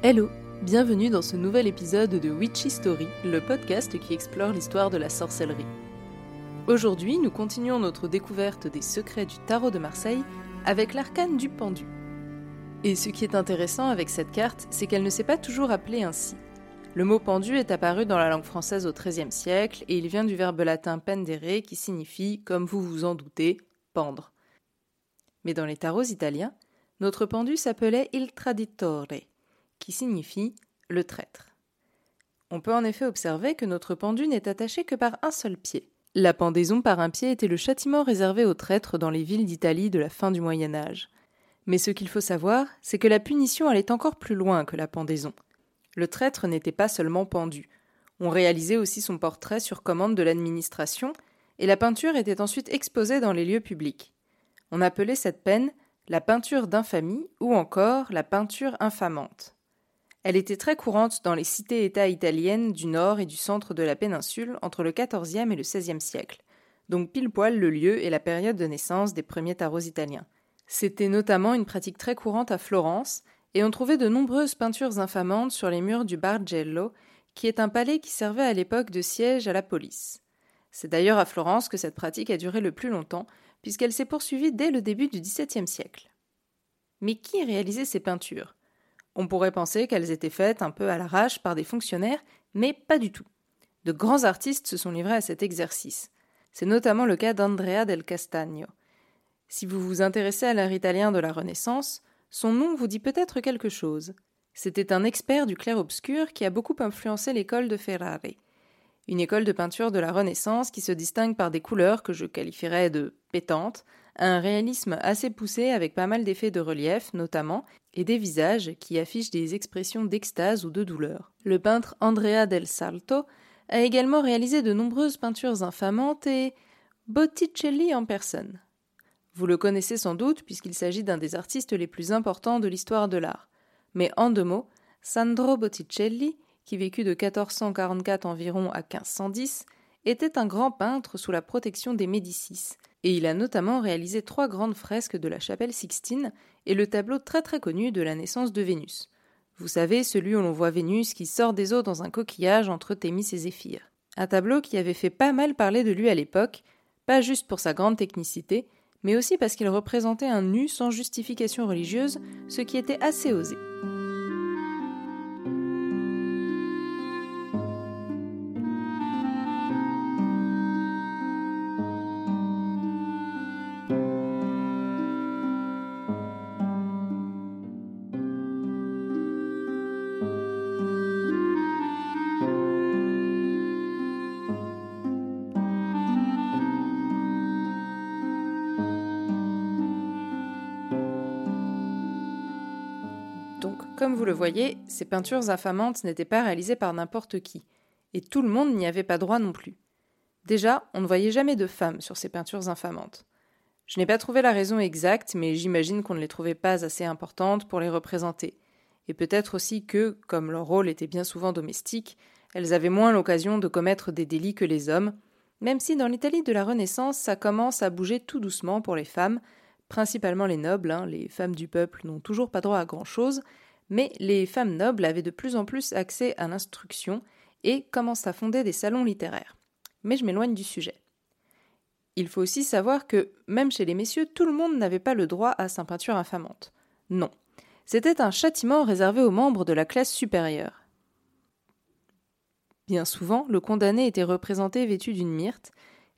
Hello, bienvenue dans ce nouvel épisode de Witchy Story, le podcast qui explore l'histoire de la sorcellerie. Aujourd'hui, nous continuons notre découverte des secrets du tarot de Marseille avec l'arcane du pendu. Et ce qui est intéressant avec cette carte, c'est qu'elle ne s'est pas toujours appelée ainsi. Le mot pendu est apparu dans la langue française au XIIIe siècle et il vient du verbe latin pendere qui signifie, comme vous vous en doutez, pendre. Mais dans les tarots italiens, notre pendu s'appelait il traditore, qui signifie le traître. On peut en effet observer que notre pendu n'est attaché que par un seul pied. La pendaison par un pied était le châtiment réservé aux traîtres dans les villes d'Italie de la fin du Moyen Âge. Mais ce qu'il faut savoir, c'est que la punition allait encore plus loin que la pendaison. Le traître n'était pas seulement pendu. On réalisait aussi son portrait sur commande de l'administration, et la peinture était ensuite exposée dans les lieux publics. On appelait cette peine la peinture d'infamie ou encore la peinture infamante. Elle était très courante dans les cités-États italiennes du nord et du centre de la péninsule entre le XIVe et le XVIe siècle, donc pile poil le lieu et la période de naissance des premiers tarots italiens. C'était notamment une pratique très courante à Florence, et on trouvait de nombreuses peintures infamantes sur les murs du Bargello, qui est un palais qui servait à l'époque de siège à la police. C'est d'ailleurs à Florence que cette pratique a duré le plus longtemps, puisqu'elle s'est poursuivie dès le début du XVIIe siècle. Mais qui réalisait ces peintures? On pourrait penser qu'elles étaient faites un peu à l'arrache par des fonctionnaires, mais pas du tout. De grands artistes se sont livrés à cet exercice. C'est notamment le cas d'Andrea del Castagno. Si vous vous intéressez à l'art italien de la Renaissance, son nom vous dit peut-être quelque chose. C'était un expert du clair-obscur qui a beaucoup influencé l'école de Ferrari. Une école de peinture de la Renaissance qui se distingue par des couleurs que je qualifierais de pétantes, un réalisme assez poussé avec pas mal d'effets de relief notamment, et des visages qui affichent des expressions d'extase ou de douleur. Le peintre Andrea del Salto a également réalisé de nombreuses peintures infamantes et Botticelli en personne. Vous le connaissez sans doute puisqu'il s'agit d'un des artistes les plus importants de l'histoire de l'art. Mais en deux mots, Sandro Botticelli, qui vécut de 1444 environ à 1510, était un grand peintre sous la protection des Médicis, et il a notamment réalisé trois grandes fresques de la chapelle Sixtine et le tableau très très connu de la naissance de Vénus. Vous savez, celui où l'on voit Vénus qui sort des eaux dans un coquillage entre Thémis et Zéphyr. Un tableau qui avait fait pas mal parler de lui à l'époque, pas juste pour sa grande technicité, mais aussi parce qu'il représentait un nu sans justification religieuse, ce qui était assez osé. Comme vous le voyez, ces peintures infamantes n'étaient pas réalisées par n'importe qui, et tout le monde n'y avait pas droit non plus. Déjà, on ne voyait jamais de femmes sur ces peintures infamantes. Je n'ai pas trouvé la raison exacte, mais j'imagine qu'on ne les trouvait pas assez importantes pour les représenter, et peut-être aussi que, comme leur rôle était bien souvent domestique, elles avaient moins l'occasion de commettre des délits que les hommes, même si dans l'Italie de la Renaissance ça commence à bouger tout doucement pour les femmes, principalement les nobles, hein, les femmes du peuple n'ont toujours pas droit à grand chose, mais les femmes nobles avaient de plus en plus accès à l'instruction et commencent à fonder des salons littéraires. Mais je m'éloigne du sujet. Il faut aussi savoir que, même chez les messieurs, tout le monde n'avait pas le droit à sa peinture infamante. Non. C'était un châtiment réservé aux membres de la classe supérieure. Bien souvent, le condamné était représenté vêtu d'une myrte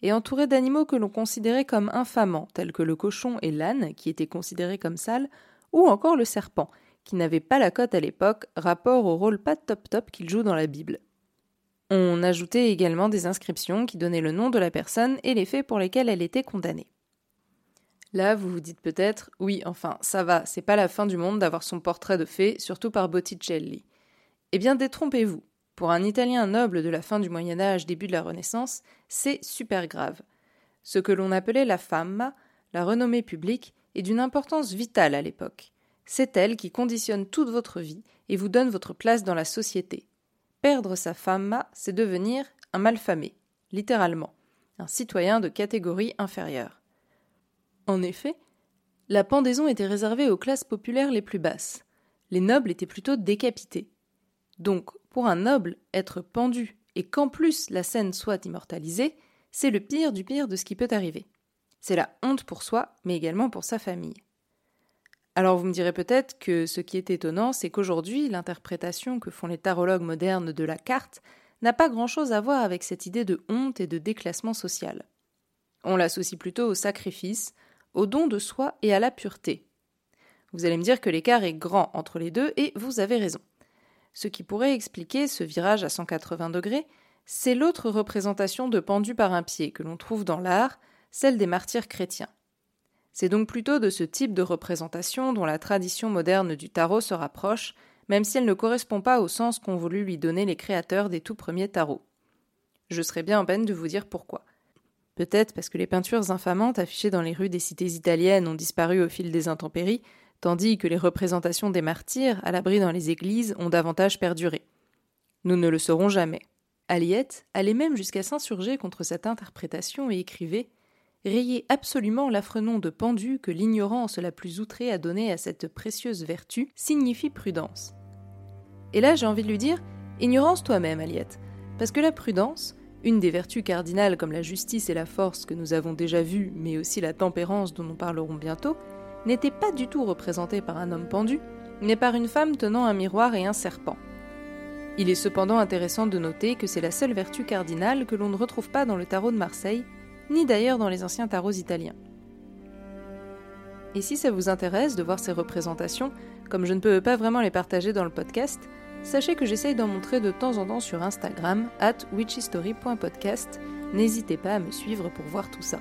et entouré d'animaux que l'on considérait comme infamants, tels que le cochon et l'âne, qui étaient considérés comme sales, ou encore le serpent, qui n'avait pas la cote à l'époque, rapport au rôle pas top top qu'il joue dans la Bible. On ajoutait également des inscriptions qui donnaient le nom de la personne et les faits pour lesquels elle était condamnée. Là, vous vous dites peut-être, oui, enfin, ça va, c'est pas la fin du monde d'avoir son portrait de fée, surtout par Botticelli. Eh bien, détrompez-vous. Pour un Italien noble de la fin du Moyen Âge, début de la Renaissance, c'est super grave. Ce que l'on appelait la fama, la renommée publique, est d'une importance vitale à l'époque. C'est elle qui conditionne toute votre vie et vous donne votre place dans la société. Perdre sa femme, c'est devenir un malfamé, littéralement, un citoyen de catégorie inférieure. En effet, la pendaison était réservée aux classes populaires les plus basses. les nobles étaient plutôt décapités. Donc, pour un noble, être pendu et qu'en plus la scène soit immortalisée, c'est le pire du pire de ce qui peut arriver. C'est la honte pour soi, mais également pour sa famille. Alors vous me direz peut-être que ce qui est étonnant, c'est qu'aujourd'hui, l'interprétation que font les tarologues modernes de la carte n'a pas grand-chose à voir avec cette idée de honte et de déclassement social. On l'associe plutôt au sacrifice, au don de soi et à la pureté. Vous allez me dire que l'écart est grand entre les deux, et vous avez raison. Ce qui pourrait expliquer ce virage à 180 degrés, c'est l'autre représentation de pendu par un pied que l'on trouve dans l'art, celle des martyrs chrétiens. C'est donc plutôt de ce type de représentation dont la tradition moderne du tarot se rapproche, même si elle ne correspond pas au sens qu'ont voulu lui donner les créateurs des tout premiers tarots. Je serais bien en peine de vous dire pourquoi. Peut-être parce que les peintures infamantes affichées dans les rues des cités italiennes ont disparu au fil des intempéries, tandis que les représentations des martyrs, à l'abri dans les églises, ont davantage perduré. Nous ne le saurons jamais. Aliette allait même jusqu'à s'insurger contre cette interprétation et écrivait Rayez absolument l'affreux nom de pendu que l'ignorance la plus outrée a donné à cette précieuse vertu signifie prudence. Et là, j'ai envie de lui dire Ignorance toi-même, Aliette, parce que la prudence, une des vertus cardinales comme la justice et la force que nous avons déjà vues, mais aussi la tempérance dont nous parlerons bientôt, n'était pas du tout représentée par un homme pendu, mais par une femme tenant un miroir et un serpent. Il est cependant intéressant de noter que c'est la seule vertu cardinale que l'on ne retrouve pas dans le tarot de Marseille, ni d'ailleurs dans les anciens tarots italiens. Et si ça vous intéresse de voir ces représentations, comme je ne peux pas vraiment les partager dans le podcast, sachez que j'essaye d'en montrer de temps en temps sur Instagram, at witchhistory.podcast. N'hésitez pas à me suivre pour voir tout ça.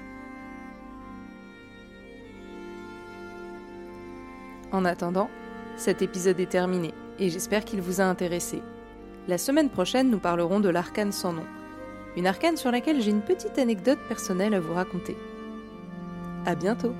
En attendant, cet épisode est terminé et j'espère qu'il vous a intéressé. La semaine prochaine, nous parlerons de l'arcane sans nom, une arcane sur laquelle j'ai une petite anecdote personnelle à vous raconter. À bientôt!